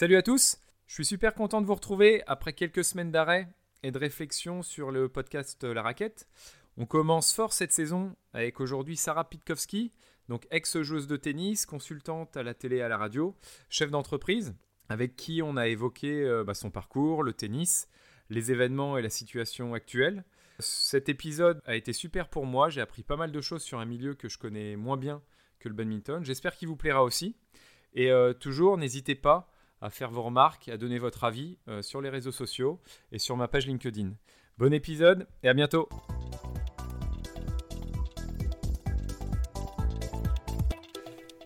Salut à tous, je suis super content de vous retrouver après quelques semaines d'arrêt et de réflexion sur le podcast La Raquette. On commence fort cette saison avec aujourd'hui Sarah Pitkowski, donc ex-joueuse de tennis, consultante à la télé et à la radio, chef d'entreprise, avec qui on a évoqué euh, bah, son parcours, le tennis, les événements et la situation actuelle. Cet épisode a été super pour moi, j'ai appris pas mal de choses sur un milieu que je connais moins bien que le badminton. J'espère qu'il vous plaira aussi. Et euh, toujours, n'hésitez pas à faire vos remarques, à donner votre avis euh, sur les réseaux sociaux et sur ma page LinkedIn. Bon épisode et à bientôt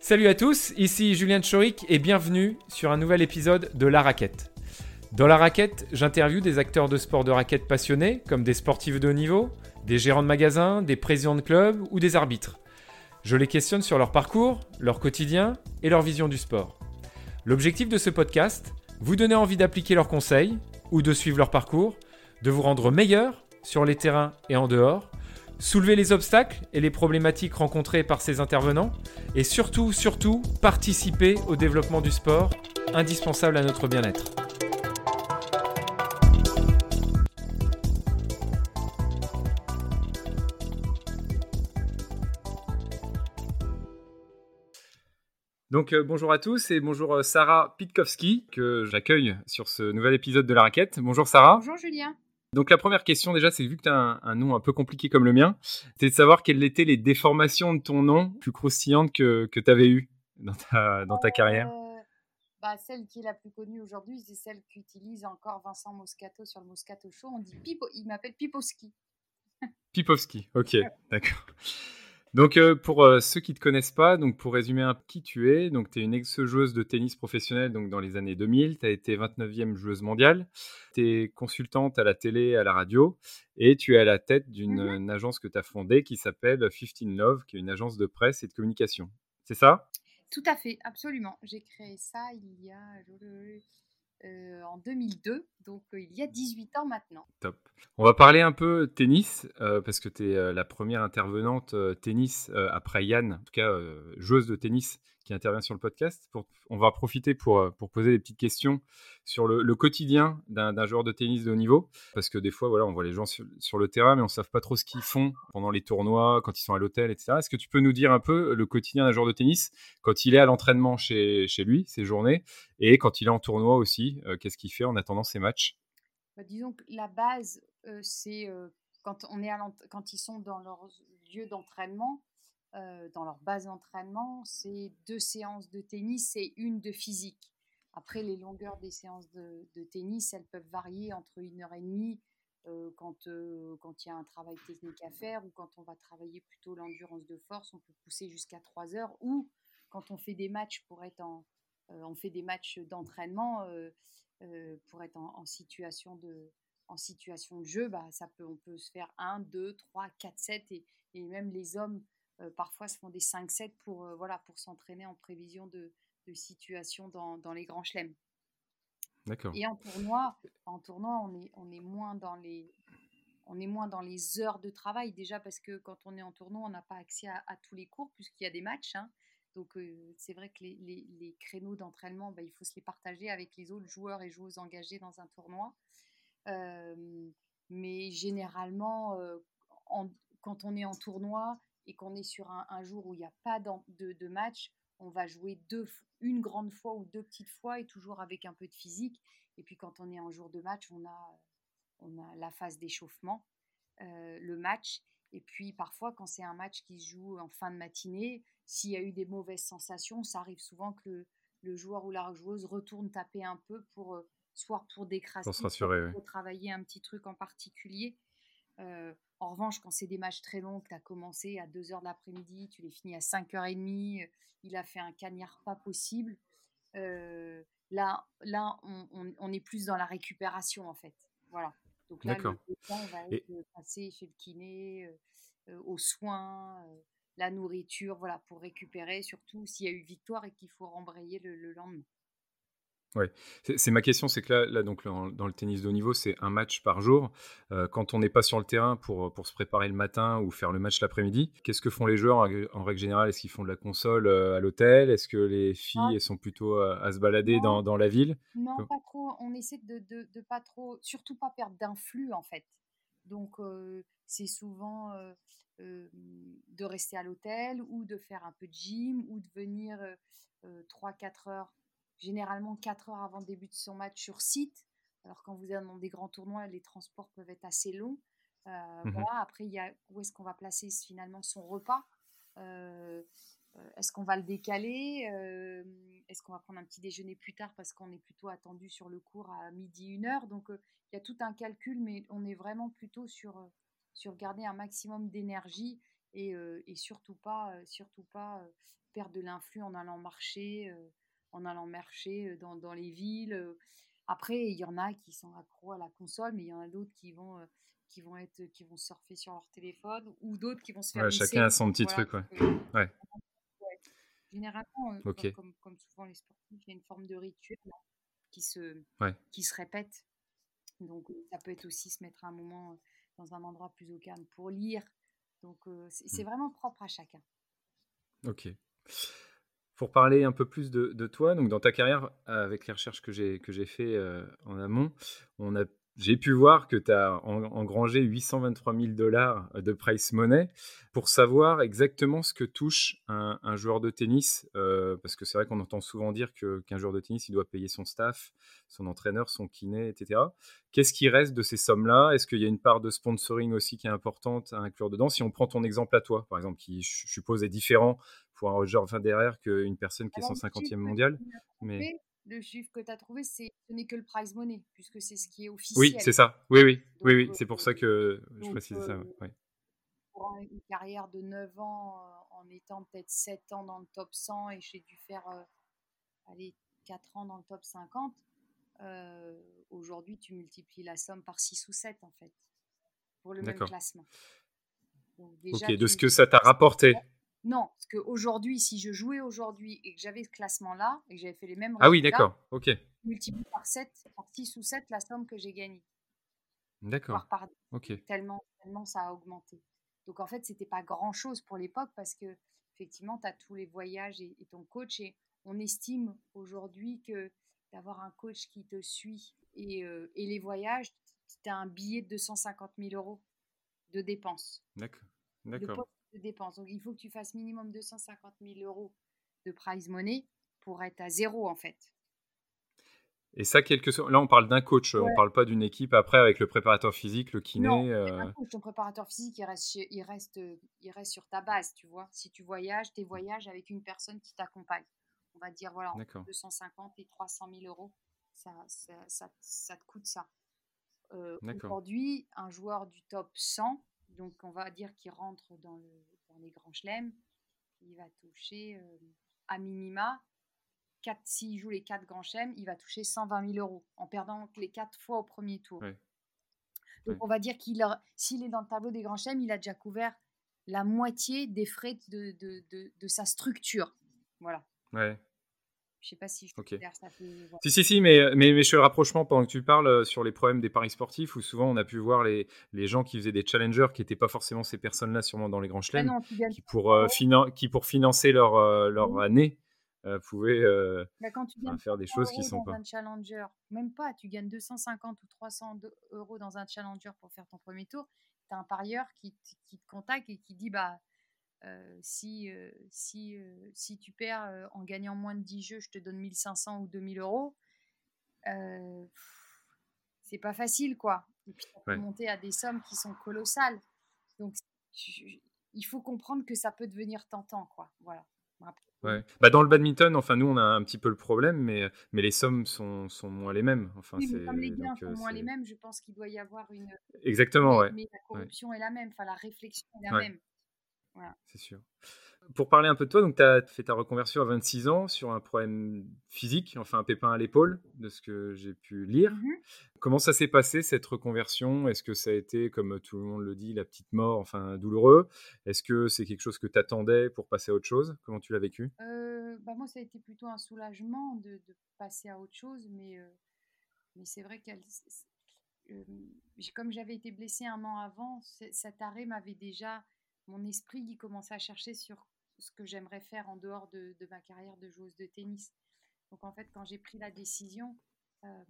Salut à tous, ici Julien Choric et bienvenue sur un nouvel épisode de La Raquette. Dans La Raquette, j'interviewe des acteurs de sport de raquette passionnés, comme des sportifs de haut niveau, des gérants de magasins, des présidents de clubs ou des arbitres. Je les questionne sur leur parcours, leur quotidien et leur vision du sport. L'objectif de ce podcast, vous donner envie d'appliquer leurs conseils ou de suivre leur parcours, de vous rendre meilleur sur les terrains et en dehors, soulever les obstacles et les problématiques rencontrées par ces intervenants, et surtout, surtout, participer au développement du sport, indispensable à notre bien-être. Donc euh, bonjour à tous et bonjour euh, Sarah Pitkowski que j'accueille sur ce nouvel épisode de La Raquette. Bonjour Sarah. Bonjour Julien. Donc la première question déjà, c'est vu que tu as un, nom un peu compliqué comme le mien, c'est de savoir quelles étaient les déformations de ton nom plus croustillantes que, que tu avais eues dans ta, dans ta carrière. Euh, bah, celle qui est la plus connue aujourd'hui, c'est celle qu'utilise encore Vincent Moscato sur le Moscato Show. On dit Pipo, il m'appelle Piposki. Piposki, ok, d'accord. Donc euh, pour euh, ceux qui ne te connaissent pas, donc pour résumer un peu qui tu es, donc tu es une ex-joueuse de tennis professionnelle donc dans les années 2000, tu as été 29e joueuse mondiale, tu es consultante à la télé, à la radio et tu es à la tête d'une Mhm. agence que tu as fondée qui s'appelle 15 Love, qui est une agence de presse et de communication. C'est ça? Tout à fait, absolument. J'ai créé ça il y a euh, en 2002, donc euh, il y a 18 ans maintenant. Top. On va parler un peu tennis, euh, parce que tu es la première intervenante tennis après Yann, en tout cas joueuse de tennis qui intervient sur le podcast. On va profiter pour, euh, pour poser des petites questions sur le, quotidien d'un joueur de tennis de haut niveau, parce que des fois, voilà, on voit les gens sur, le terrain, mais on ne sait pas trop ce qu'ils font pendant les tournois, quand ils sont à l'hôtel, etc. Est-ce que tu peux nous dire un peu le quotidien d'un joueur de tennis quand il est à l'entraînement chez, lui, ses journées, et quand il est en tournoi aussi, euh, qu'est-ce qu'il fait en attendant ses matchs? Bah, disons que la base, euh, c'est quand, on est à quand ils sont dans leur lieu d'entraînement, euh, dans leur base d'entraînement, c'est deux séances de tennis et une de physique. Après, les longueurs des séances de, tennis, elles peuvent varier entre une heure et demie euh, quand euh, quand il y a un travail technique à faire ou quand on va travailler plutôt l'endurance de force, on peut pousser jusqu'à trois heures ou quand on fait des matchs pour être en, euh, on fait des matchs d'entraînement pour être en, situation de en situation de jeu, bah, ça peut, on peut se faire 1, 2, 3, 4, 7 et, et même les hommes parfois se font des 5-7 pour, euh, voilà, pour s'entraîner en prévision de, de situation dans, dans les grands chelems. D'accord. Et en tournoi, en tournoi on, est, on, est moins dans les, on est moins dans les heures de travail déjà parce que quand on est en tournoi, on n'a pas accès à, à tous les cours puisqu'il y a des matchs. hein. Donc euh, c'est vrai que les, les- les créneaux d'entraînement, bah, il faut se les partager avec les autres joueurs et joueuses engagés dans un tournoi. Euh, mais généralement, euh, en- quand on est en tournoi et qu'on est sur un, un jour où il n'y a pas de, de match, on va jouer deux, une grande fois ou deux petites fois et toujours avec un peu de physique. Et puis quand on est en jour de match, on a, on a la phase d'échauffement, euh, le match. Et puis parfois, quand c'est un match qui se joue en fin de matinée, s'il y a eu des mauvaises sensations, ça arrive souvent que le, le joueur ou la joueuse retourne taper un peu pour euh, soit pour décrasser, Pour se soit rassurer, oui. pour travailler un petit truc en particulier. Euh, en revanche, quand c'est des matchs très longs, que tu as commencé à 2h de l'après-midi, tu les finis à 5h30, euh, il a fait un cagnard pas possible. euh, là, là on, on- on est plus dans la récupération, en fait. Voilà. Donc là, le, temps va être passé chez le kiné, euh, euh, aux soins, euh, la nourriture, voilà, pour récupérer, surtout s'il y a eu victoire et qu'il faut rembrayer le, le lendemain. Ouais, c'est ma question, c'est que là, là donc dans, le tennis de haut niveau, c'est un match par jour. Euh, quand on n'est pas sur le terrain pour, pour se préparer le matin ou faire le match l'après-midi, qu'est-ce que font les joueurs en, règle générale? Est-ce qu'ils font de la console euh, à l'hôtel? Est-ce que les filles sont plutôt à, se balader dans, dans, la ville? Non, pas trop. On essaie de, de, de, pas trop, surtout pas perdre d'influx en fait. Donc euh, c'est souvent de rester à l'hôtel ou de faire un peu de gym ou de venir 3-4 heures généralement 4 heures avant le début de son match sur site. Alors quand vous êtes dans des grands tournois, les transports peuvent être assez longs. Euh, mmh Après, il y a où est-ce qu'on va placer finalement son repas? Euh, euh, Est-ce qu'on va le décaler? Est-ce qu'on va prendre un petit déjeuner plus tard parce qu'on est plutôt attendu sur le cours à midi, une heure? Donc il y a tout un calcul, mais on est vraiment plutôt sur, sur garder un maximum d'énergie et, et, surtout pas, surtout pas perdre de l'influx en allant marcher en allant marcher dans, dans les villes. Après, il y en a qui sont accros à la console, mais il y en a d'autres qui vont qui vont être qui vont surfer sur leur téléphone ou d'autres qui vont se faire ouais, chacun a son petit truc ouais. ouais. généralement comme, comme, souvent les sportifs il y a une forme de rituel qui se qui se répète. Donc ça peut être aussi se mettre un moment dans un endroit plus au calme pour lire. Donc c'est mmh. vraiment propre à chacun. Ok pour parler un peu plus de, toi, donc dans ta carrière, avec les recherches que j'ai que fait euh, en amont, on a j'ai pu voir que tu as engrangé 823 000 dollars de price money pour savoir exactement ce que touche un, joueur de tennis, euh, parce que c'est vrai qu'on entend souvent dire qu'un joueur de tennis, il doit payer son staff, son entraîneur, son kiné, etc. Qu'est-ce qui reste de ces sommes-là? Est-ce qu'il y a une part de sponsoring aussi qui est importante à inclure dedans? Si on prend ton exemple à toi, par exemple, qui je suppose est différent pour un Roger Federer qu'une personne qui est 150e mondiale. Mais le chiffre que tu as trouvé, ce n'est que le prize money, puisque c'est ce qui est officiel. Oui, c'est ça. Oui, oui, oui, oui. c'est pour ça que je précise ça. Euh, pour une carrière de 9 ans, euh, en étant peut-être 7 ans dans le top 100, et j'ai dû faire euh, allez, 4 ans dans le top 50, aujourd'hui, tu multiplies la somme par 6 ou 7, en fait, pour le même classement. ok, de ce que ça t'a rapporté. Non, parce qu'aujourd'hui, si je jouais aujourd'hui et que j'avais ce classement-là et que j'avais fait les mêmes Ah oui, d'accord, ok. Multiplie par 7, par 6 ou 7 la somme que j'ai gagnée. D'accord. Ok. Tellement, tellement ça a augmenté. Donc en fait, c'était pas grand-chose pour l'époque parce que effectivement, tu as tous les voyages et, ton coach et on estime aujourd'hui que d'avoir un coach qui te suit et, euh, et les voyages, tu as un billet de 250 000 euros de dépenses. D'accord. D'accord de dépenses. Donc, il faut que tu fasses minimum 250 000 euros de prize money pour être à zéro, en fait. Et ça, quelque là, on parle d'un coach, on ne parle pas d'une équipe après avec le préparateur physique, le kiné. Non, euh... ton préparateur physique, il reste, il, reste, il reste sur ta base, tu vois. Si tu voyages, tes voyages avec une personne qui t'accompagne. On va dire, voilà, 250 et 300 000 euros, ça, ça, ça, ça te coûte ça. Euh, Aujourd'hui, un joueur du top 100, donc on va dire qu'il rentre dans, les grands chelems, il va toucher euh, à minima, s'il joue les quatre grands chelems, il va toucher 120 000 euros en perdant les quatre fois au premier tour. Donc on va dire qu'il s'il est dans le tableau des grands chelems, il a déjà couvert la moitié des frais de, de sa structure. Voilà. Ouais. Je sais pas si je okay. ça Si, si, si, mais, mais, mais je fais le rapprochement pendant que tu parles euh, sur les problèmes des paris sportifs où souvent on a pu voir les, les gens qui faisaient des challengers qui n'étaient pas forcément ces personnes-là, sûrement dans les grands chelems, qui, pour, euh, qui pour financer leur, euh, leur année pouvaient bah, quand tu faire des choses qui sont pas. un challenger, même pas, tu gagnes 250 ou 300 euros dans un challenger pour faire ton premier tour, tu as un parieur qui, qui te contacte et qui dit bah euh, si, euh, si, euh, si tu perds en gagnant moins de 10 jeux, je te donne 1500 ou 2000 euros. c'est pas facile, quoi. Et puis, peut monter à des sommes qui sont colossales. Donc, il faut comprendre que ça peut devenir tentant, quoi. Voilà. Ouais. Bah dans le badminton, enfin nous on a un petit peu le problème, mais, mais les sommes sont, sont moins les mêmes. Enfin, oui, mais comme les gains sont moins les mêmes, je pense qu'il doit y avoir une. Exactement, mais, ouais. Mais la corruption est la même, enfin la réflexion est la même. C'est sûr. Pour parler un peu de toi, donc tu as fait ta reconversion à 26 ans sur un problème physique, enfin un pépin à l'épaule, de ce que j'ai pu lire. Mmh Comment ça s'est passé cette reconversion? Est-ce que ça a été, comme tout le monde le dit, la petite mort, enfin douloureux? Est-ce que c'est quelque chose que tu attendais pour passer à autre chose? Comment tu l'as vécu? Euh, bah Moi, ça a été plutôt un soulagement de, passer à autre chose, mais, euh, mais c'est vrai que euh, comme j'avais été blessée un an avant, cet arrêt m'avait déjà, mon esprit qui commençait à chercher sur ce que j'aimerais faire en dehors de, ma carrière de joueuse de tennis. Donc en fait, quand j'ai pris la décision, euh,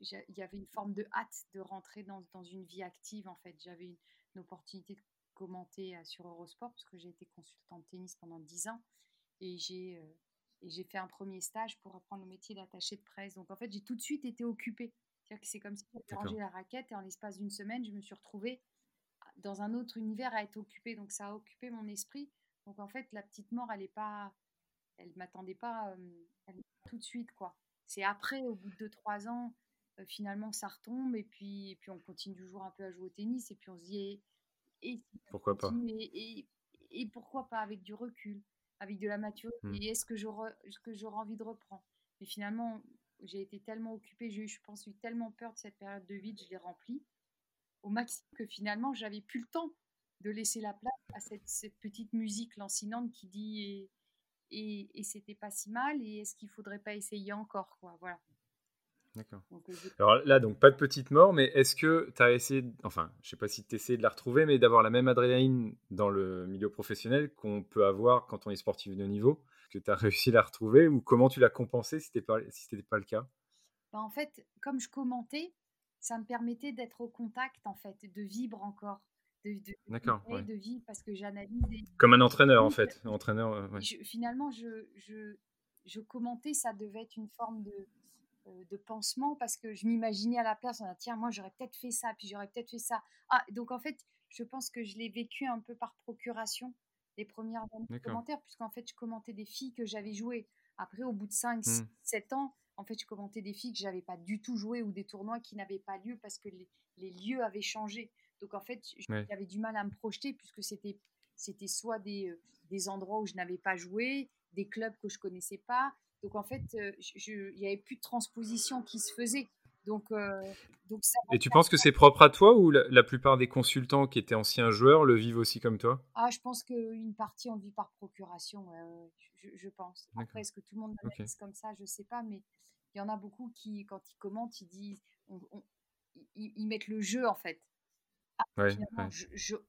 il y avait une forme de hâte de rentrer dans, une vie active. En fait, j'avais une, opportunité de commenter euh, sur Eurosport parce que j'ai été consultante de tennis pendant 10 ans et j'ai euh, j'ai fait un premier stage pour apprendre le métier d'attaché de presse. Donc en fait, j'ai tout de suite été occupée. C'est-à-dire que c'est comme si j'avais rangé la raquette et en l'espace d'une semaine, je me suis retrouvée dans un autre univers à être occupée. Donc ça a occupé mon esprit. Donc en fait, la petite mort, elle est pas, elle m'attendait pas tout de suite quoi. C'est après, au bout de 2-3 ans, finalement ça retombe et puis, et puis on continue toujours un peu à jouer au tennis et puis on se dit et, pourquoi pas? et, et, pourquoi pas avec du recul, avec de la maturité. Mmh. Et est-ce que j'aurais, que j'aurais envie de reprendre? Mais finalement, j'ai été tellement occupée, j'ai eu, je pense, eu tellement peur de cette période de vide, je l'ai remplie au maximum que finalement j'avais plus le temps de laisser la place à cette, petite musique lancinante qui dit et, et, c'était pas si mal et est-ce qu'il faudrait pas essayer encore quoi voilà D'accord. Euh, Alors là, donc pas de petite mort, mais est-ce que tu as essayé, enfin, je sais pas si tu essayé de la retrouver, mais d'avoir la même adrénaline dans le milieu professionnel qu'on peut avoir quand on est sportif de niveau Que tu as réussi à la retrouver ou comment tu l'as compensé si ce n'était pas, si pas le cas? Bah, En fait, comme je commentais, ça me permettait d'être au contact, en fait, de vibrer encore de, de, de vie parce que j'analyse. Comme un entraîneur en fait. Entraîneur, euh, finalement, je, je, je, commentais, ça devait être une forme de, euh, de pansement parce que je m'imaginais à la place, on a tiens, moi j'aurais peut-être fait ça, puis j'aurais peut-être fait ça. Ah, donc en fait, je pense que je l'ai vécu un peu par procuration, les premières commentaires, puisqu'en fait, je commentais des filles que j'avais jouées. Après, au bout de 5, 7 mmh. ans, en fait, je commentais des filles que j'avais pas du tout jouées ou des tournois qui n'avaient pas lieu parce que les, les lieux avaient changé. Donc en fait, j'avais du mal à me projeter puisque c'était c'était soit des, euh, des endroits où je n'avais pas joué, des clubs que je connaissais pas. Donc en fait, euh, il n'y avait plus de transposition qui se faisait. Donc, euh, donc ça Et tu penses que c'est propre à toi ou la, plupart des consultants qui étaient anciens joueurs le vivent aussi comme toi? Ah, je pense qu'une partie on vit par procuration, je, pense. Après, est-ce que tout le monde l'analyse comme ça? Je ne sais pas, mais il y en a beaucoup qui, quand ils commentent, ils disent, ils mettent le jeu en fait. Ah,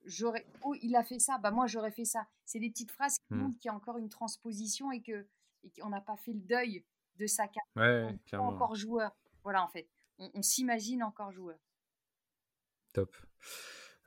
j'aurais, oh, il a fait ça, bah moi j'aurais fait ça. C'est des petites phrases qui mmh. montrent qu'il y a encore une transposition et que et qu'on n'a pas fait le deuil de sa carrière. Ouais, encore joueur. Voilà en fait, on, s'imagine encore joueur. Top.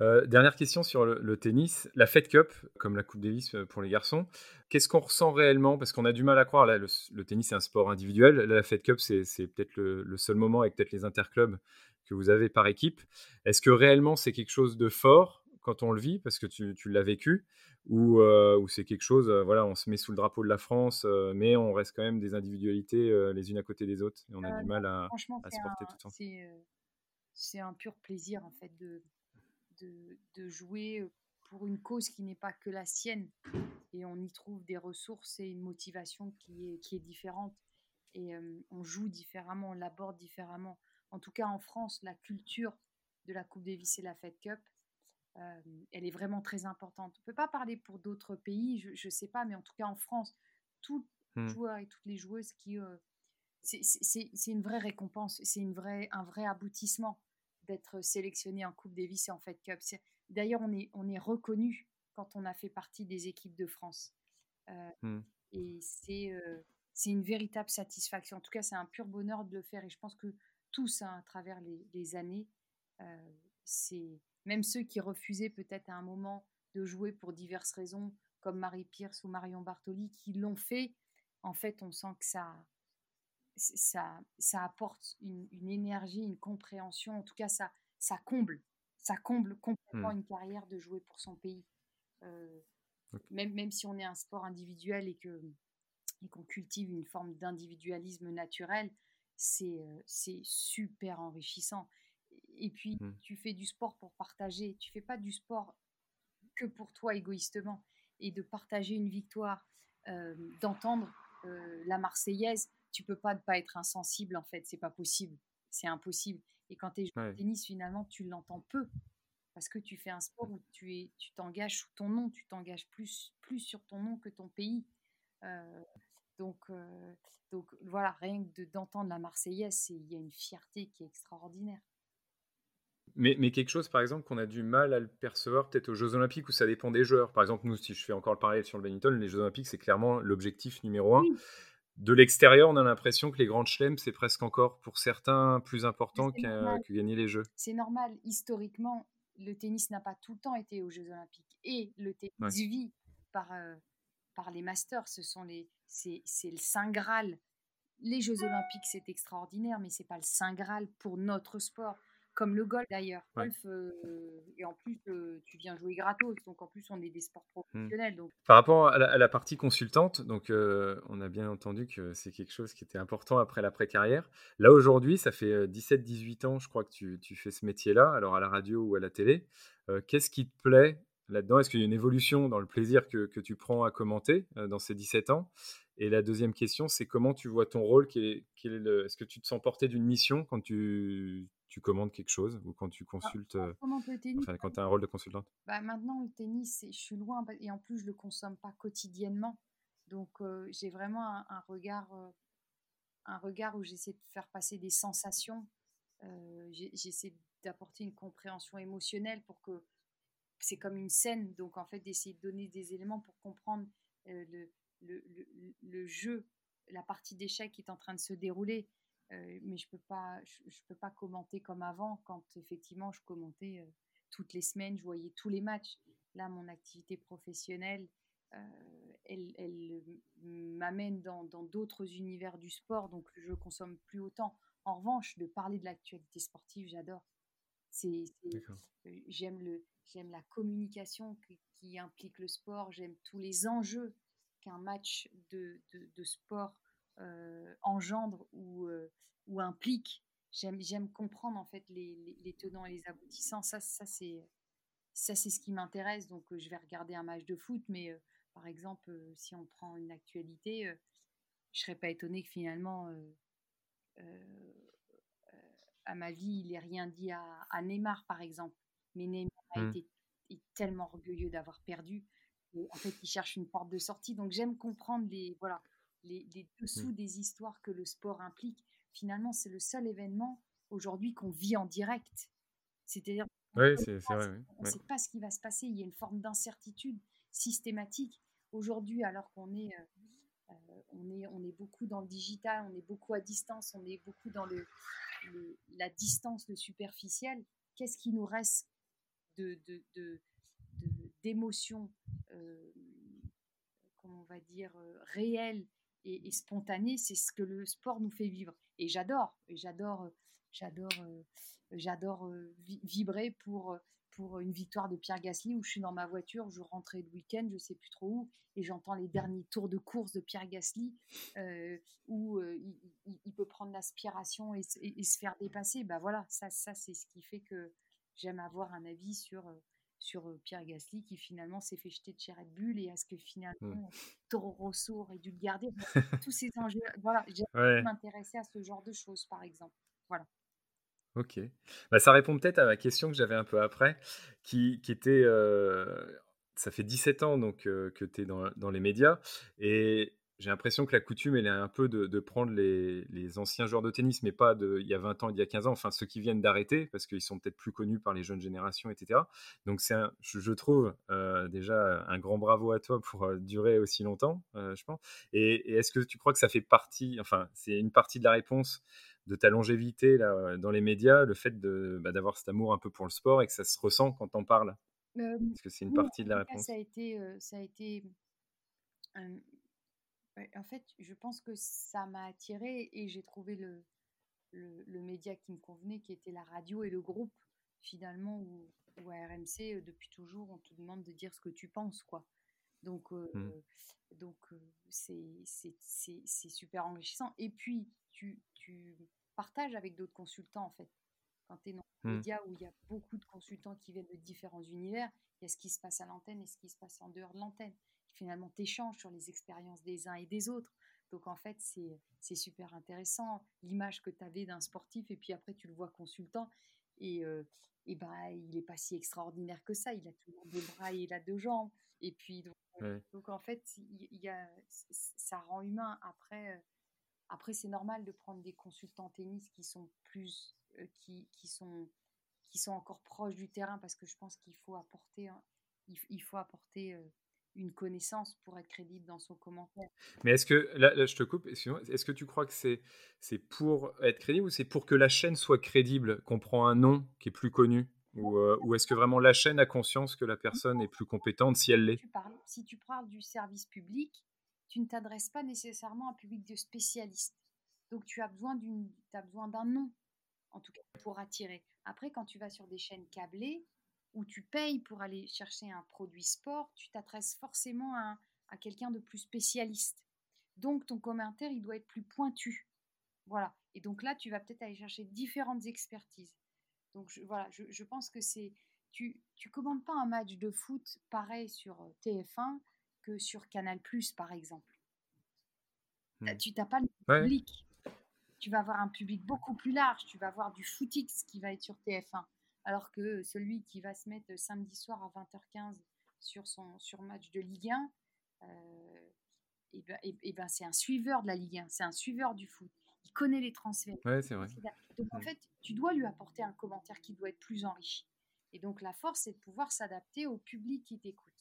Euh, dernière question sur le, tennis. La Fed Cup, comme la Coupe Davis euh, pour les garçons, qu'est-ce qu'on ressent réellement? Parce qu'on a du mal à croire, là, le, tennis c'est un sport individuel. la Fed Cup, c'est, peut-être le, le, seul moment avec peut-être les interclubs que vous avez par équipe. Est-ce que réellement c'est quelque chose de fort quand on le vit, parce que tu, l'as vécu, ou, euh, c'est quelque chose, euh, voilà, on se met sous le drapeau de la France, euh, mais on reste quand même des individualités les unes à côté des autres, et on a du mal à, à se porter tout ensemble. C'est un pur plaisir, en fait, de, de, jouer pour une cause qui n'est pas que la sienne, et on y trouve des ressources et une motivation qui est, qui est différente, et on joue différemment, on l'aborde différemment en tout cas en France, la culture de la Coupe Davis et la Fed Cup, euh, elle est vraiment très importante. On ne peut pas parler pour d'autres pays, je ne sais pas, mais en tout cas en France, tous les mmh. joueurs et toutes les joueuses qui... Euh, c'est une vraie récompense, c'est vraie, un vrai aboutissement d'être sélectionné en Coupe Davis et en Fed Cup. D'ailleurs, on est, on est reconnu quand on a fait partie des équipes de France. Euh, mmh. Et c'est une véritable satisfaction. En tout cas, c'est un pur bonheur de le faire. Et je pense que tous hein, à travers les, années. Euh, c'est même ceux qui refusaient peut-être à un moment de jouer pour diverses raisons, comme Marie Pierce ou Marion Bartoli, qui l'ont fait. En fait, on sent que ça, ça, ça apporte une, énergie, une compréhension. En tout cas, ça, ça comble, ça comble complètement mmh. une carrière de jouer pour son pays. Euh, même, même si on est un sport individuel et que et qu'on cultive une forme d'individualisme naturel, c'est super enrichissant. Et puis, mmh. tu fais du sport pour partager. Tu fais pas du sport que pour toi égoïstement. et de partager une victoire, d'entendre la Marseillaise, tu peux pas ne pas être insensible en fait, c'est pas possible, c'est impossible. Et quand tu es joueur de tennis, finalement, tu l'entends peu parce que tu fais un sport où tu es, tu t'engages sous ton nom, tu t'engages plus, plus sur ton nom que ton pays. donc, donc voilà, rien que d'entendre la Marseillaise, il y a une fierté qui est extraordinaire. Mais, mais, quelque chose, par exemple, qu'on a du mal à le percevoir peut-être aux Jeux Olympiques où ça dépend des joueurs. Par exemple, nous, si je fais encore le parallèle sur le badminton, les Jeux Olympiques, c'est clairement l'objectif numéro un. De l'extérieur, on a l'impression que les grands chelems, c'est presque encore pour certains plus important que, gagner les Jeux. C'est normal. Historiquement, le tennis n'a pas tout le temps été aux Jeux Olympiques. Et le tennis vit par, euh, par les masters. Ce sont les, c'est, le Saint Graal. Les Jeux Olympiques, c'est extraordinaire, mais c'est pas le Saint Graal pour notre sport comme le golf d'ailleurs. Golf, euh, et en plus, euh, tu viens jouer gratos, donc en plus, on est des sports mmh. professionnels. Donc... Par rapport à la, partie consultante, donc euh, on a bien entendu que c'est quelque chose qui était important après l'après-carrière. Là, aujourd'hui, ça fait 17-18 ans, je crois, que tu, tu fais ce métier-là, alors à la radio ou à la télé. Qu'est-ce qui te plaît là-dedans? Est-ce qu'il y a une évolution dans le plaisir que, que tu prends à commenter dans ces 17 ans? Et la deuxième question, c'est comment tu vois ton rôle? Est-ce que tu te sens porté d'une mission quand tu, tu commandes quelque chose ou quand tu ah, consultes, euh, enfin, quand tu as un rôle de consultante? Bah, Maintenant, le tennis, je suis loin et en plus, je ne le consomme pas quotidiennement. Donc, euh, j'ai vraiment un, regard, euh, un regard où j'essaie de faire passer des sensations. j'essaie d'apporter une compréhension émotionnelle pour que c'est comme une scène. Donc, en fait, d'essayer de donner des éléments pour comprendre le, le, le, le, jeu, la partie d'échec qui est en train de se dérouler. Euh, mais je peux pas, je, peux pas commenter comme avant quand effectivement je commentais euh, toutes les semaines, je voyais tous les matchs. Là, mon activité professionnelle, euh, elle, elle m'amène dans d'autres univers du sport, donc je consomme plus autant. En revanche, de parler de l'actualité sportive, j'adore. C'est, j'aime le, j'aime la communication qui implique le sport, j'aime tous les enjeux qu'un match de, de, de sport engendre ou, euh, ou implique. J'aime comprendre en fait les, les, tenants et les aboutissants. Ça, ça c'est ça c'est ce qui m'intéresse. Donc euh, je vais regarder un match de foot, mais par exemple, si on prend une actualité, je serais pas étonnée que finalement, à ma vie, il n'ait rien dit à, à, Neymar, par exemple. Mais Neymar a mmh. été est tellement orgueilleux d'avoir perdu. en fait, il cherche une porte de sortie. Donc j'aime comprendre les voilà les, dessous mmh. des histoires que le sport implique. Finalement, c'est le seul événement aujourd'hui qu'on vit en direct. C'est-à-dire, on ne sait pas ce qui va se passer. Il y a une forme d'incertitude systématique. Aujourd'hui, alors qu'on est, euh, euh, on est, on est beaucoup dans le digital, on est beaucoup à distance, on est beaucoup dans le, la distance, le superficiel, qu'est-ce qui nous reste de, d'émotions, euh, comment on va dire, réelles et, spontané, c'est ce que le sport nous fait vivre. Et j'adore, j'adore, j'adore, euh, j'adore euh, vibrer pour pour une victoire de Pierre Gasly où je suis dans ma voiture, je rentrais le week-end, je sais plus trop où, et j'entends les derniers tours de course de Pierre Gasly euh, où il, peut prendre l'aspiration et, se faire dépasser. Ben voilà, ça, ça c'est ce qui fait que j'aime avoir un avis sur sur Pierre Gasly qui finalement s'est fait jeter de chez Red Bull et est-ce que finalement mmh. Toro Rosso aurait dû le garder Tous ces enjeux, voilà, j'ai m'intéresser à ce genre de choses par exemple. Voilà. Ok. Bah, ça répond peut-être à ma question que j'avais un peu après, qui, qui était, ça fait 17 ans donc que tu es dans, dans, les médias et j'ai l'impression que la coutume, elle est un peu de, prendre les, anciens joueurs de tennis, mais pas de, il y a 20 ans, il y a 15 ans, enfin ceux qui viennent d'arrêter, parce qu'ils sont peut-être plus connus par les jeunes générations, etc. Donc c'est, je, trouve euh, déjà un grand bravo à toi pour euh, durer aussi longtemps, euh, je pense. Et, est-ce que tu crois que ça fait partie, enfin c'est une partie de la réponse de ta longévité là, dans les médias, le fait de, bah, d'avoir cet amour un peu pour le sport et que ça se ressent quand on parle Est-ce que c'est une partie de la réponse Ça a été, ça a été en fait, je pense que ça m'a attiré et j'ai trouvé le, le, média qui me convenait, qui était la radio et le groupe, finalement, où, à RMC, depuis toujours, on te demande de dire ce que tu penses, quoi. Donc, euh, mmh. donc euh, c'est super enrichissant. Et puis, tu, tu partages avec d'autres consultants, en fait. Quand tu es dans un Mmh. média où il y a beaucoup de consultants qui viennent de différents univers, il y a ce qui se passe à l'antenne et ce qui se passe en dehors de l'antenne. Finalement, tu échanges sur les expériences des uns et des autres. Donc en fait, c'est super intéressant. L'image que tu avais d'un sportif, et puis après, tu le vois consultant, et, euh, et ben, il n'est pas si extraordinaire que ça. Il a toujours deux bras et il a deux jambes. Et puis, donc, Ouais. donc en fait, il il y a, c- c- ça rend humain. Après, euh, après c'est normal de prendre des consultants tennis qui sont plus, euh, qui, qui sont, qui sont encore proches du terrain parce que je pense qu'il faut apporter, un- il, faut apporter euh, une connaissance pour être crédible dans son commentaire. Mais est-ce que, là, là, je te coupe, est-ce que tu crois que c'est c'est pour être crédible ou c'est pour que la chaîne soit crédible qu'on prend un nom qui est plus connu Ou, euh, ou est-ce que vraiment la chaîne a conscience que la personne est plus compétente si elle l'est? si tu parles du service public, tu ne t'adresses pas nécessairement à un public de spécialistes. Donc tu as besoin d'une, tu as besoin d'un nom, en tout cas, pour attirer. Après, quand tu vas sur des chaînes câblées, où tu payes pour aller chercher un produit sport, tu t'adresses forcément à, à quelqu'un de plus spécialiste. Donc ton commentaire, il doit être plus pointu. Voilà. Et donc là, tu vas peut-être aller chercher différentes expertises. Donc je, voilà, je, je pense que c'est... Tu, tu commandes pas un match de foot pareil sur euh, TF1 que sur Canal+, par exemple. Hmm. Tu n'as pas le Ouais. public. Tu vas avoir un public beaucoup plus large. Tu vas avoir du footix qui va être sur TF1. Alors que celui qui va se mettre samedi soir à 20h15 sur son sur match de Ligue 1, euh, et ben, et- et ben, c'est un suiveur de la Ligue 1, c'est un suiveur du foot. Il connaît les transferts. Ouais, c'est vrai. Donc en Mm. fait, tu dois lui apporter un commentaire qui doit être plus enrichi. Et donc la force, c'est de pouvoir s'adapter au public qui t'écoute.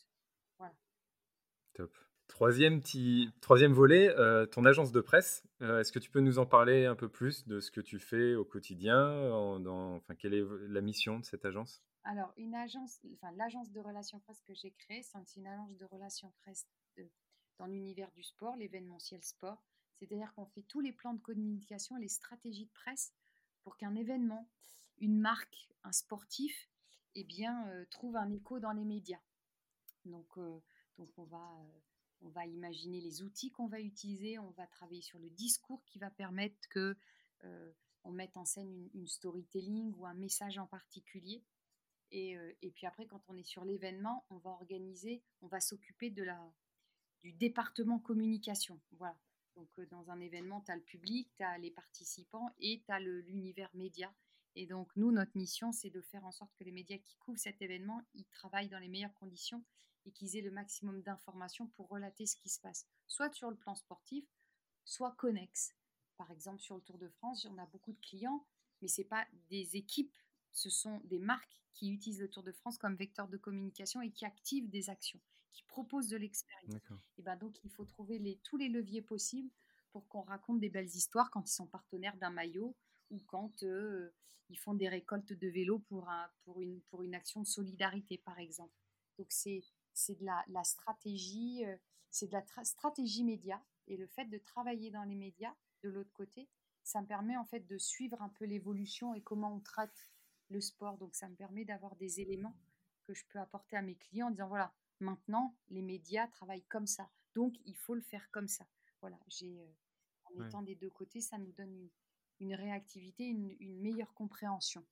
Top. Troisième, petit, troisième volet, euh, ton agence de presse. Euh, Est-ce que tu peux nous en parler un peu plus de ce que tu fais au quotidien enfin, Quelle est la mission de cette agence? Alors, une enfin, l'agence de relations presse que j'ai créée, c'est une agence de relations presse dans l'univers du sport, l'événementiel sport. C'est-à-dire qu'on fait tous les plans de communication, les stratégies de presse pour qu'un événement, une marque, un sportif, eh bien, euh, trouve un écho dans les médias. Donc, donc on va, on va imaginer les outils qu'on va utiliser, on va travailler sur le discours qui va permettre que euh, on mette en scène une, storytelling ou un message en particulier. Et, euh, et puis après, quand on est sur l'événement, on va organiser, on va s'occuper de la, du département communication. Voilà. Donc euh, dans un événement, tu as le public, tu as les participants et tu as l'univers média. Et donc nous, notre mission, c'est de faire en sorte que les médias qui couvrent cet événement, ils travaillent dans les meilleures conditions et qu'ils aient le maximum d'informations pour relater ce qui se passe, soit sur le plan sportif, soit connexe. Par exemple, sur le Tour de France, on a beaucoup de clients, mais ce pas des équipes, ce sont des marques qui utilisent le Tour de France comme vecteur de communication et qui activent des actions, qui proposent de l'expérience. Et ben donc, il faut trouver les, tous les leviers possibles pour qu'on raconte des belles histoires quand ils sont partenaires d'un maillot ou quand euh, ils font des récoltes de vélos pour, un, pour, une, pour une action de solidarité, par exemple. Donc, c'est c'est de la, la stratégie, euh, c'est de la stratégie média. Et le fait de travailler dans les médias, de l'autre côté, ça me permet en fait de suivre un peu l'évolution et comment on traite le sport. Donc, ça me permet d'avoir des éléments que je peux apporter à mes clients en disant voilà, maintenant, les médias travaillent comme ça. Donc, il faut le faire comme ça. Voilà, j'ai, euh, en Ouais. étant des deux côtés, ça nous donne une, une réactivité, une, une meilleure compréhension.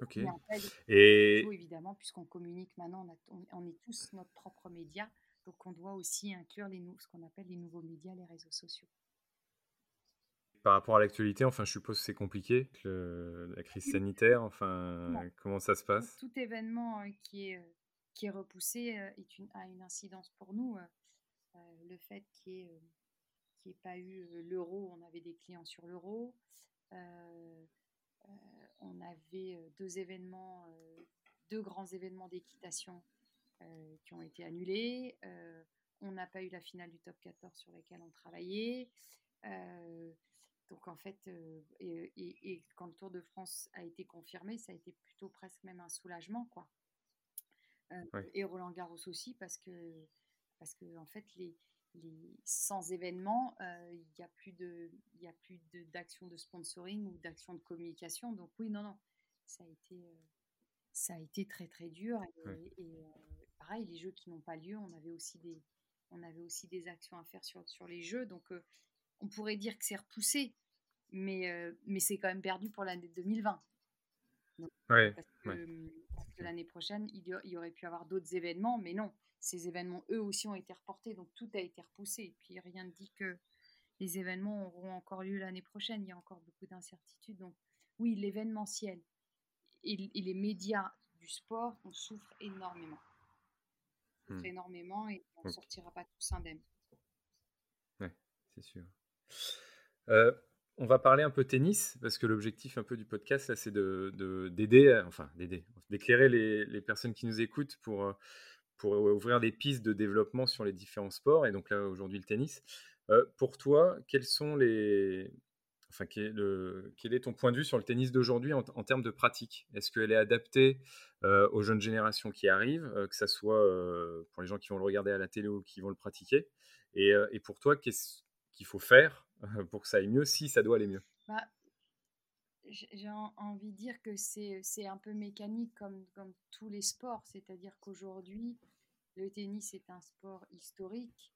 Ok. Après, Et faut, évidemment, puisqu'on communique maintenant, on, a- on- on est tous notre propre média, donc on doit aussi inclure les, ce qu'on appelle les nouveaux médias, les réseaux sociaux. par rapport à l'actualité, enfin, je suppose que c'est compliqué, le- la crise sanitaire. Enfin, Non. comment ça se passe? Tout événement euh, qui, est, euh, qui est repoussé euh, est une, a une incidence pour nous. le fait qu'il n'y ait, qu'il y ait pas eu l'euro, on avait des clients sur l'euro. Euh, euh, on avait deux événements, euh, deux grands événements d'équitation euh, qui ont été annulés. On n'a pas eu la finale du top 14 sur laquelle on travaillait. Donc en fait, et, et- et quand le Tour de France a été confirmé, ça a été plutôt presque même un soulagement, quoi. Ouais. Et Roland Garros aussi, parce que, parce que en fait, les, les, sans événements, euh, il n'y a plus de, il y a plus de- d'action de, sponsoring ou d'action de communication. Donc oui, non, non, ça a été, euh, ça a été très très dur. Et, Ouais. et, euh, pareil, les jeux qui n'ont pas lieu, on avait aussi des, on avait aussi des actions à faire sur, sur les jeux. Donc euh, on pourrait dire que c'est repoussé, mais, mais c'est quand même perdu pour l'année 2020. ouais, parce que, l'année prochaine, il y, aurait pu avoir d'autres événements, mais non, ces événements, eux aussi, ont été reportés, donc tout a été repoussé. Et puis rien ne dit que les événements auront encore lieu l'année prochaine, il y a encore beaucoup d'incertitudes. Donc oui, l'événementiel et, les médias du sport, on souffre énormément. On souffre hmm. énormément et on ne sortira pas tous indemnes. Ouais, c'est sûr. Euh, on va parler un peu tennis, parce que l'objectif un peu du podcast, là, c'est de, d'aider, enfin, d'aider, d'éclairer les, personnes qui nous écoutent pour, pour ouvrir des pistes de développement sur les différents sports, et donc là, aujourd'hui, le tennis. Euh, pour toi, quels sont les... Enfin, quel, est ton point de vue sur le tennis d'aujourd'hui en, termes de pratique? Est-ce qu'elle est adaptée euh, aux jeunes générations qui arrivent, euh, que ce soit pour les gens qui vont le regarder à la télé ou qui vont le pratiquer? Et, et pour toi, qu'est-ce qu'il faut faire pour que ça aille mieux si ça doit aller mieux bah, J'ai envie de dire que c'est un peu mécanique comme, comme tous les sports, c'est-à-dire qu'aujourd'hui, le tennis est un sport historique.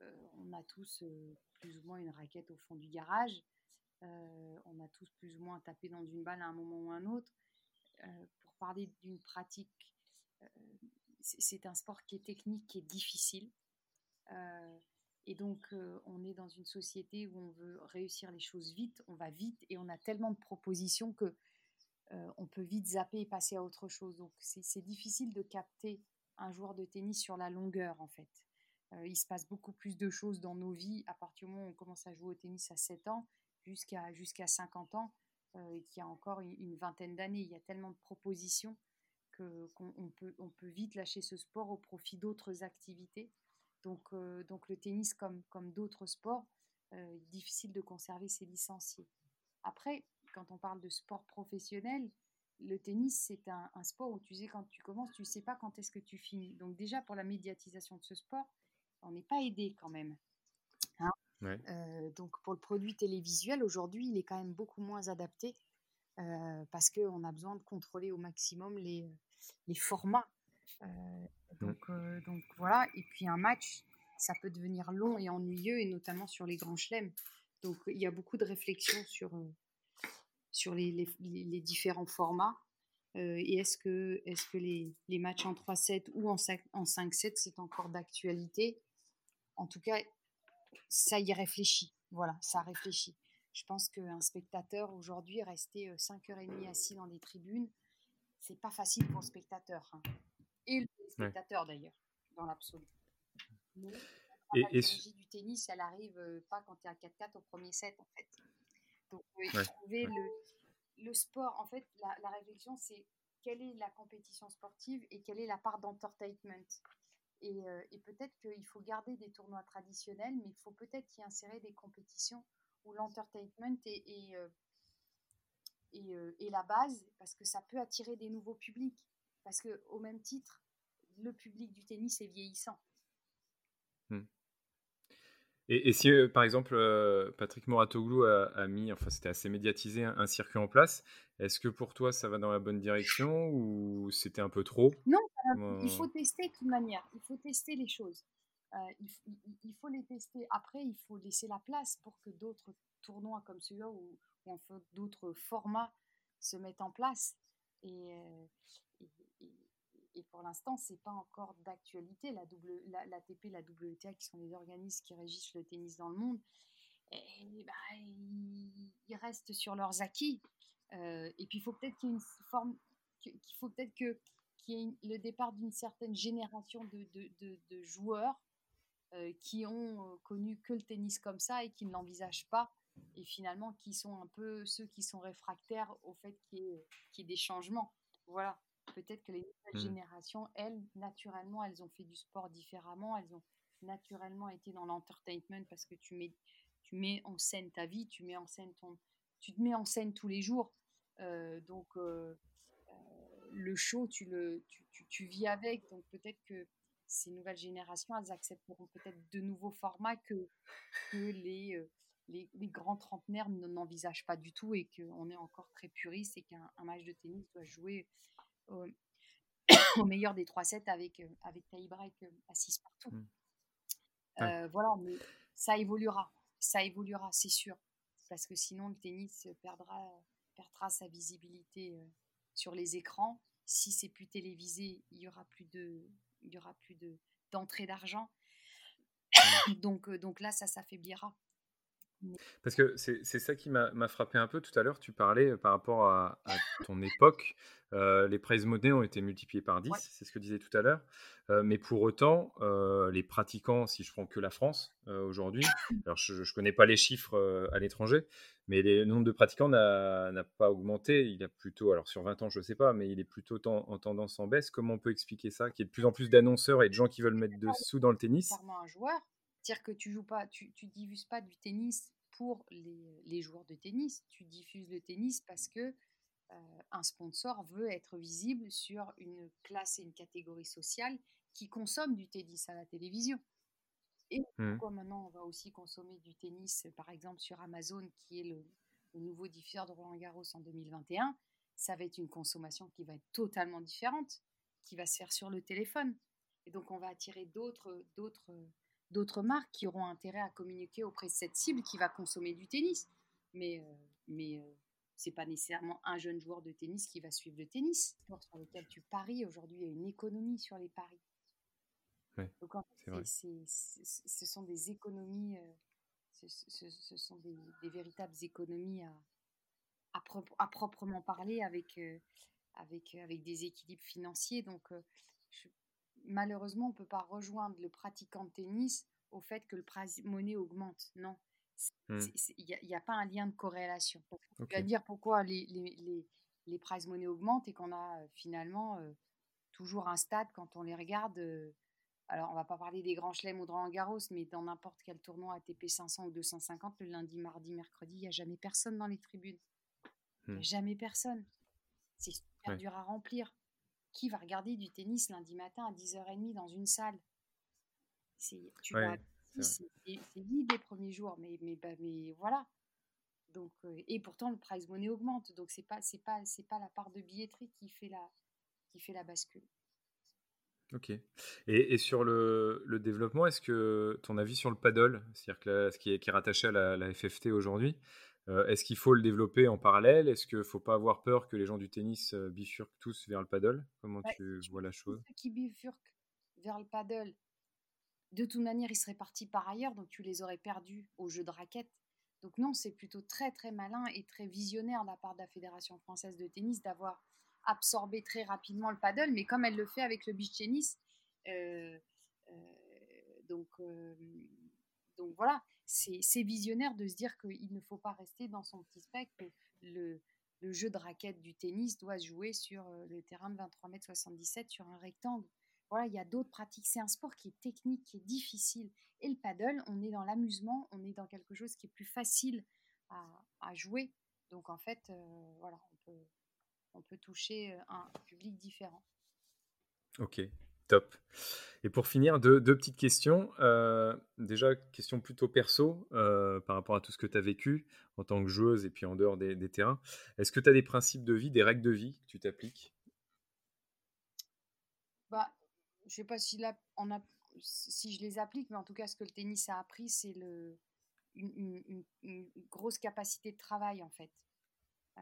Euh, on a tous euh, plus ou moins une raquette au fond du garage. Euh, on a tous plus ou moins tapé dans une balle à un moment ou un autre. pour parler d'une pratique, c'est un sport qui est technique, qui est difficile. Et donc, on est dans une société où on veut réussir les choses vite, on va vite et on a tellement de propositions que on peut vite zapper et passer à autre chose. Donc, c'est difficile de capter un joueur de tennis sur la longueur, en fait. Il se passe beaucoup plus de choses dans nos vies à partir du moment où on commence à jouer au tennis à 7 ans jusqu'à jusqu'à 50 ans et qu'il y a encore une, vingtaine d'années. Il y a tellement de propositions qu'on peut, on peut vite lâcher ce sport au profit d'autres activités. Donc, euh, donc le tennis, comme, comme d'autres sports, euh, difficile de conserver ses licenciés. Après, quand on parle de sport professionnel, le tennis, c'est un, sport où tu sais quand tu commences, tu ne sais pas quand est-ce que tu finis. Donc déjà, pour la médiatisation de ce sport, on n'est pas aidé quand même. Hein. Euh, donc pour le produit télévisuel, aujourd'hui, il est quand même beaucoup moins adapté parce qu'on a besoin de contrôler au maximum les, les formats donc, euh, donc voilà, et puis un match, ça peut devenir long et ennuyeux, et notamment sur les grands chelems. Donc il y a beaucoup de réflexions sur, euh, sur les, les, différents formats. et est-ce que, est -ce que les, les, matchs en 3-7 ou en 5-7, c'est encore d'actualité? En tout cas, ça y réfléchit. Voilà, ça réfléchit. Je pense qu'un spectateur aujourd'hui, rester 5h30 assis dans des tribunes, c'est pas facile pour le spectateur. Hein et le spectateur d'ailleurs, dans l'absolu. Et, et du tennis, elle arrive euh, pas quand tu es à 4-4 au premier set en fait. Donc, euh, trouver le, le, sport, en fait, la, la réflexion, c'est quelle est la compétition sportive et quelle est la part d'entertainment. Et, euh, et peut-être qu'il faut garder des tournois traditionnels, mais il faut peut-être y insérer des compétitions où l'entertainment est, est, est, est, la base, parce que ça peut attirer des nouveaux publics. Parce que au même titre, le public du tennis est vieillissant. Hmm. Et, si, euh, par exemple, euh, Patrick Moratoglou a, mis, enfin c'était assez médiatisé, un, circuit en place, est-ce que pour toi ça va dans la bonne direction ou c'était un peu trop? Non, il faut tester de toute manière, il faut tester les choses. Euh, il, faut les tester. Après, il faut laisser la place pour que d'autres tournois comme celui-là ou, ou d'autres formats se mettent en place. Et, et pour l'instant, c'est pas encore d'actualité. La l'ATP, la, la WTA, qui sont les organismes qui régissent le tennis dans le monde, bah, ils, restent sur leurs acquis. Euh, et puis, il faut peut-être qu'il y ait forme, qu'il faut peut-être que le départ d'une certaine génération de, joueurs euh, qui ont euh, connu que le tennis comme ça et qui ne l'envisagent pas et finalement qui sont un peu ceux qui sont réfractaires au fait qu'il y, y, ait des changements. Voilà peut-être que les nouvelles mmh. générations, elles, naturellement, elles ont fait du sport différemment, elles ont naturellement été dans l'entertainment parce que tu mets, tu mets en scène ta vie, tu mets en scène ton, tu te mets en scène tous les jours. Euh, donc euh, euh, le show, tu le, tu, tu, vis avec. Donc peut-être que ces nouvelles générations, elles accepteront peut-être de nouveaux formats que, que les, les, les, grands trentenaires n'envisagent pas du tout et qu'on est encore très puriste et qu'un match de tennis doit jouer au, meilleur des 3-7 avec, euh, avec tie break euh, à 6 partout. Mmh. Euh, voilà, mais ça évoluera. Ça évoluera, c'est sûr. parce que sinon le tennis perdra, perdra sa visibilité sur les écrans. Si c'est plus télévisé, il y aura plus de, il y aura plus de d'entrée d'argent. donc, donc là, ça s'affaiblira. Parce que c'est ça qui m'a frappé un peu tout à l'heure. Tu parlais par rapport à, ton époque. les prize money ont été multipliés par 10, c'est ce que disais tout à l'heure. mais pour autant, les pratiquants, si je prends que la France aujourd'hui, alors je ne connais pas les chiffres à l'étranger, mais le nombre de pratiquants n'a pas augmenté. Il a plutôt, alors sur 20 ans, je ne sais pas, mais il est plutôt en tendance en baisse. Comment on peut expliquer ça Qu'il y ait de plus en plus d'annonceurs et de gens qui veulent mettre dessous dans le tennis? un joueur dire que tu joues pas, tu, tu diffuses pas du tennis pour les, les, joueurs de tennis, tu diffuses le tennis parce que euh, un sponsor veut être visible sur une classe et une catégorie sociale qui consomme du tennis à la télévision. Et mmh. pourquoi maintenant on va aussi consommer du tennis, par exemple sur Amazon, qui est le, le nouveau diffuseur de Roland Garros en 2021, ça va être une consommation qui va être totalement différente, qui va se faire sur le téléphone. Et donc on va attirer d'autres, d'autres d'autres marques qui auront intérêt à communiquer auprès de cette cible qui va consommer du tennis. Mais, euh, mais euh, c'est pas nécessairement un jeune joueur de tennis qui va suivre le tennis. Sur lequel tu paries, aujourd'hui, il y a une économie sur les paris. Donc en fait, ce sont des économies, euh, ce, sont des, véritables économies à, à, proprement parler avec, avec, avec des équilibres financiers. Donc je, malheureusement, on ne peut pas rejoindre le pratiquant de tennis au fait que le prize monnaie augmente. Non. Il n'y a, pas un lien de corrélation. On va dire pourquoi les, les, les, prize money augmentent et qu'on a euh, finalement euh, toujours un stade quand on les regarde. Euh, alors, on va pas parler des grands chelems ou de Roland Garros, mais dans n'importe quel tournoi ATP 500 ou 250, le lundi, mardi, mercredi, il n'y a jamais personne dans les tribunes. Il n'y a hmm. jamais personne. C'est super dur à remplir. Qui va regarder du tennis lundi matin à 10h30 dans une salle C'est vide les premiers jours, mais, mais, bah, mais voilà. Donc, euh, et pourtant, le prize money augmente. Donc, ce n'est pas, pas, pas la part de billetterie qui fait la, qui fait la bascule. Ok. Et, et sur le, le développement, est-ce que ton avis sur le paddle, c'est-à-dire que ce qui est, qui est rattaché à la, la FFT aujourd'hui, euh, est-ce qu'il faut le développer en parallèle? Est-ce qu'il ne faut pas avoir peur que les gens du tennis euh, bifurquent tous vers le paddle? Comment tu vois la chose? Ceux qui bifurquent vers le paddle, de toute manière, ils seraient partis par ailleurs, donc tu les aurais perdus au jeu de raquette. Donc non, c'est plutôt très très malin et très visionnaire de la part de la Fédération française de tennis d'avoir absorbé très rapidement le paddle, mais comme elle le fait avec le beach tennis. Euh, donc, donc voilà, c'est visionnaire de se dire qu'il ne faut pas rester dans son petit spectre. Le, le jeu de raquette du tennis doit se jouer sur euh, le terrain de 23 mètres 77 sur un rectangle. Voilà, il y a d'autres pratiques. C'est un sport qui est technique, qui est difficile. Et le paddle, on est dans l'amusement, on est dans quelque chose qui est plus facile à, à jouer. Donc en fait, euh, voilà, on peut, on peut toucher euh, un public différent. Ok, Top. Et pour finir, deux, petites questions. Euh, déjà, question plutôt perso euh, par rapport à tout ce que tu as vécu en tant que joueuse et puis en dehors des, terrains. Est-ce que tu as des principes de vie, des règles de vie que tu t'appliques? Bah, Je ne sais pas si, on a, si je les applique, mais en tout cas, ce que le tennis a appris, c'est le, une, grosse capacité de travail, en fait. Euh,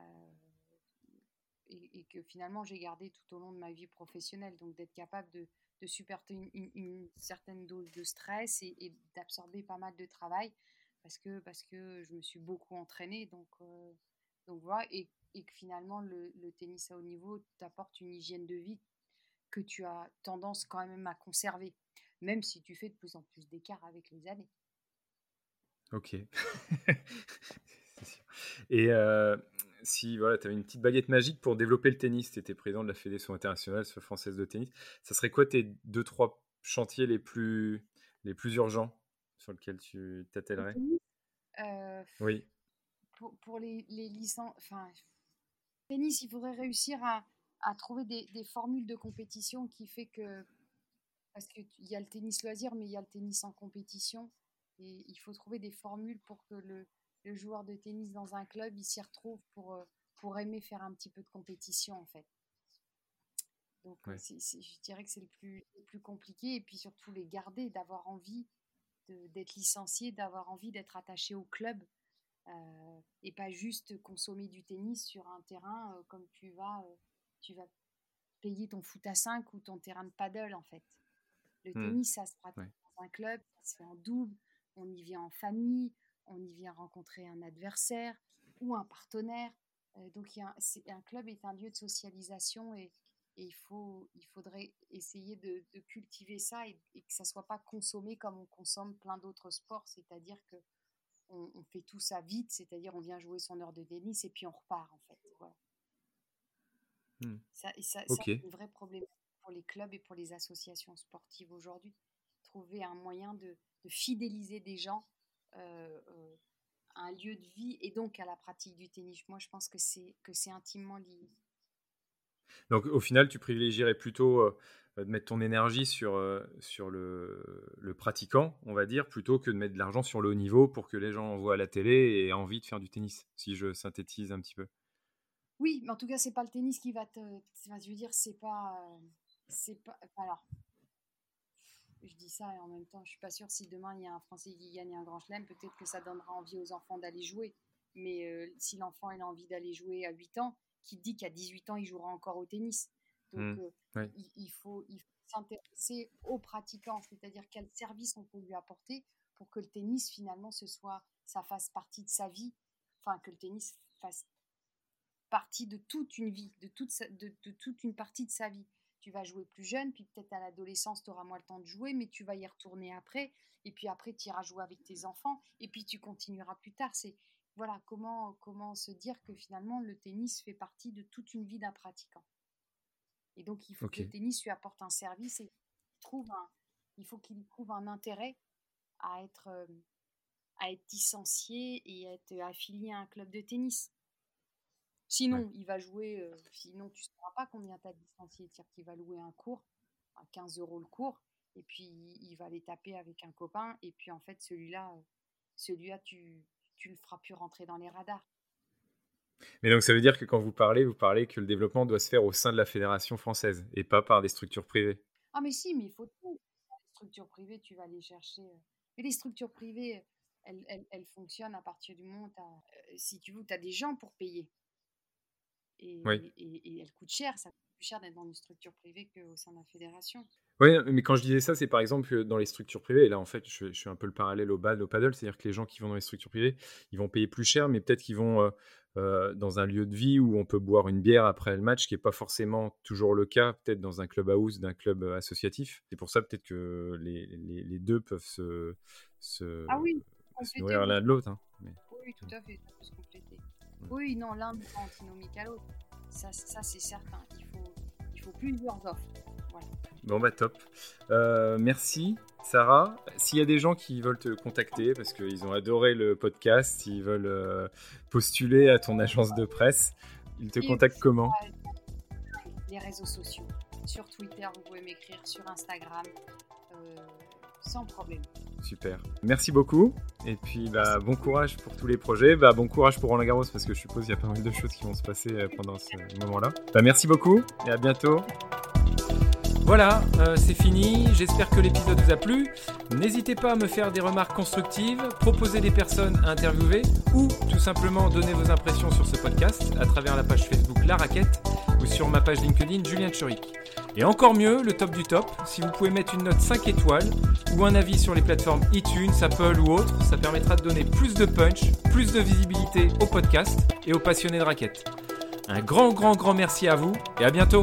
et, que finalement j'ai gardé tout au long de ma vie professionnelle. Donc d'être capable de, de supporter une, certaine dose de stress et, d'absorber pas mal de travail parce que, parce que je me suis beaucoup entraînée. Donc, euh, donc voilà, et, et, que finalement le, tennis à haut niveau t'apporte une hygiène de vie que tu as tendance quand même à conserver, même si tu fais de plus en plus d'écart avec les années. Ok. Et euh, si voilà, tu avais une petite baguette magique pour développer le tennis, tu étais président de la Fédération internationale française de tennis, ça serait quoi tes deux, trois chantiers les plus, les plus urgents sur lesquels tu t'attellerais? euh, Oui. Pour, pour les, les, licences, enfin, tennis, il faudrait réussir à, à trouver des, des, formules de compétition qui fait que, parce qu'il y a le tennis loisir, mais il y a le tennis en compétition, et il faut trouver des formules pour que le, le joueur de tennis dans un club, il s'y retrouve pour, euh, pour aimer faire un petit peu de compétition en fait. Donc je dirais que c'est le plus, le plus compliqué et puis surtout les garder, d'avoir envie d'être licencié, d'avoir envie d'être attaché au club. Euh, et pas juste consommer du tennis sur un terrain comme tu vas, tu vas payer ton foot à 5 ou ton terrain de paddle en fait. Le mmh. tennis, ça se pratique dans un club, ça se fait en double, on y vient en famille, on y vient rencontrer un adversaire ou un partenaire. donc un, un, club est un lieu de socialisation et, il, faut, il faudrait essayer de, cultiver ça et, que ça ne soit pas consommé comme on consomme plein d'autres sports, c'est-à-dire que on, fait tout ça vite, c'est-à-dire on vient jouer son heure de tennis et puis on repart en fait. Voilà. Mmh. Ça, et ça, c'est un vrai problème pour les clubs et pour les associations sportives aujourd'hui. Trouver un moyen de, fidéliser des gens euh, euh, un lieu de vie et donc à la pratique du tennis. Moi, je pense que c'est, que c'est intimement lié. Donc, au final, tu privilégierais plutôt euh, de mettre ton énergie sur, sur le, le, pratiquant, on va dire, plutôt que de mettre de l'argent sur le haut niveau pour que les gens voient à la télé et aient envie de faire du tennis, si je synthétise un petit peu. Oui, mais en tout cas, c'est pas le tennis qui va te. je veux dire, c'est pas. C'est pas. Alors, je dis ça et en même temps, je suis pas sûre si demain il y a un Français qui gagne un grand chelem, peut-être que ça donnera envie aux enfants d'aller jouer. Mais euh, si l'enfant a envie d'aller jouer à 8 ans, qui dit qu'à 18 ans il jouera encore au tennis Donc mmh, euh, il, faut, il faut s'intéresser aux pratiquants, c'est-à-dire quel service on peut lui apporter pour que le tennis finalement ce soit, ça fasse partie de sa vie, enfin que le tennis fasse partie de toute une vie, de toute, de, toute une partie de sa vie. Tu vas jouer plus jeune, puis peut-être à l'adolescence, tu auras moins le temps de jouer, mais tu vas y retourner après, et puis après, tu iras jouer avec tes enfants, et puis tu continueras plus tard. C'est voilà comment, comment se dire que finalement, le tennis fait partie de toute une vie d'un pratiquant. Et donc, il faut que le tennis lui apporte un service et trouve un, il faut qu'il trouve un intérêt à être, euh, à être licencié et à être affilié à un club de tennis. Sinon, il va jouer, euh, sinon tu ne sauras pas combien tu as licenciés. C'est-à-dire qu'il va louer un cours à 15 euros le cours, et puis il va les taper avec un copain, et puis en fait, celui-là, euh, celui-là tu ne le feras plus rentrer dans les radars. Mais donc ça veut dire que quand vous parlez, vous parlez que le développement doit se faire au sein de la fédération française et pas par des structures privées. Ah mais si, mais il faut tout. Les structures privées, tu vas les chercher. Euh. Mais les structures privées, elles, elles, elles fonctionnent à partir du moment où, si tu veux, tu as des gens pour payer. Et, et, elle coûte cher, ça coûte plus cher d'être dans une structure privée qu'au sein de la fédération. Oui, mais quand je disais ça, c'est par exemple dans les structures privées, et là en fait je, suis un peu le parallèle au bad, au paddle, c'est-à-dire que les gens qui vont dans les structures privées, ils vont payer plus cher, mais peut-être qu'ils vont euh, euh, dans un lieu de vie où on peut boire une bière après le match, qui n'est pas forcément toujours le cas, peut-être dans un club house, d'un club euh, associatif. C'est pour ça peut-être que les, les, les, deux peuvent se, se, ah oui, nourrir l'un de l'autre. Hein, Oui, tout à fait, ça peut se compléter. Oui, non, l'un n'est pas antinomique à l'autre. Ça, ça c'est certain. Il faut, il faut plusieurs offres. Voilà. Bon, bah top. Euh, merci, Sarah. S'il y a des gens qui veulent te contacter parce qu'ils ont adoré le podcast, ils veulent euh, postuler à ton agence de presse, ils te contactent comment? Les réseaux sociaux. Sur Twitter, vous pouvez m'écrire, sur Instagram. Euh, sans problème. Super. Merci beaucoup. Et puis, bah, bon courage pour tous les projets. Bah, bon courage pour Roland Garros parce que je suppose qu'il y a pas mal de choses qui vont se passer euh, pendant ce moment-là. Bah, merci beaucoup et à bientôt. Voilà, euh, c'est fini. J'espère que l'épisode vous a plu. N'hésitez pas à me faire des remarques constructives, proposer des personnes à interviewer ou tout simplement donner vos impressions sur ce podcast à travers la page Facebook La Raquette ou sur ma page LinkedIn Julien Churic. Et encore mieux, le top du top, si vous pouvez mettre une note 5 étoiles ou un avis sur les plateformes iTunes, Apple ou autres, ça permettra de donner plus de punch, plus de visibilité au podcast et aux passionnés de raquettes. Un grand, grand, grand merci à vous et à bientôt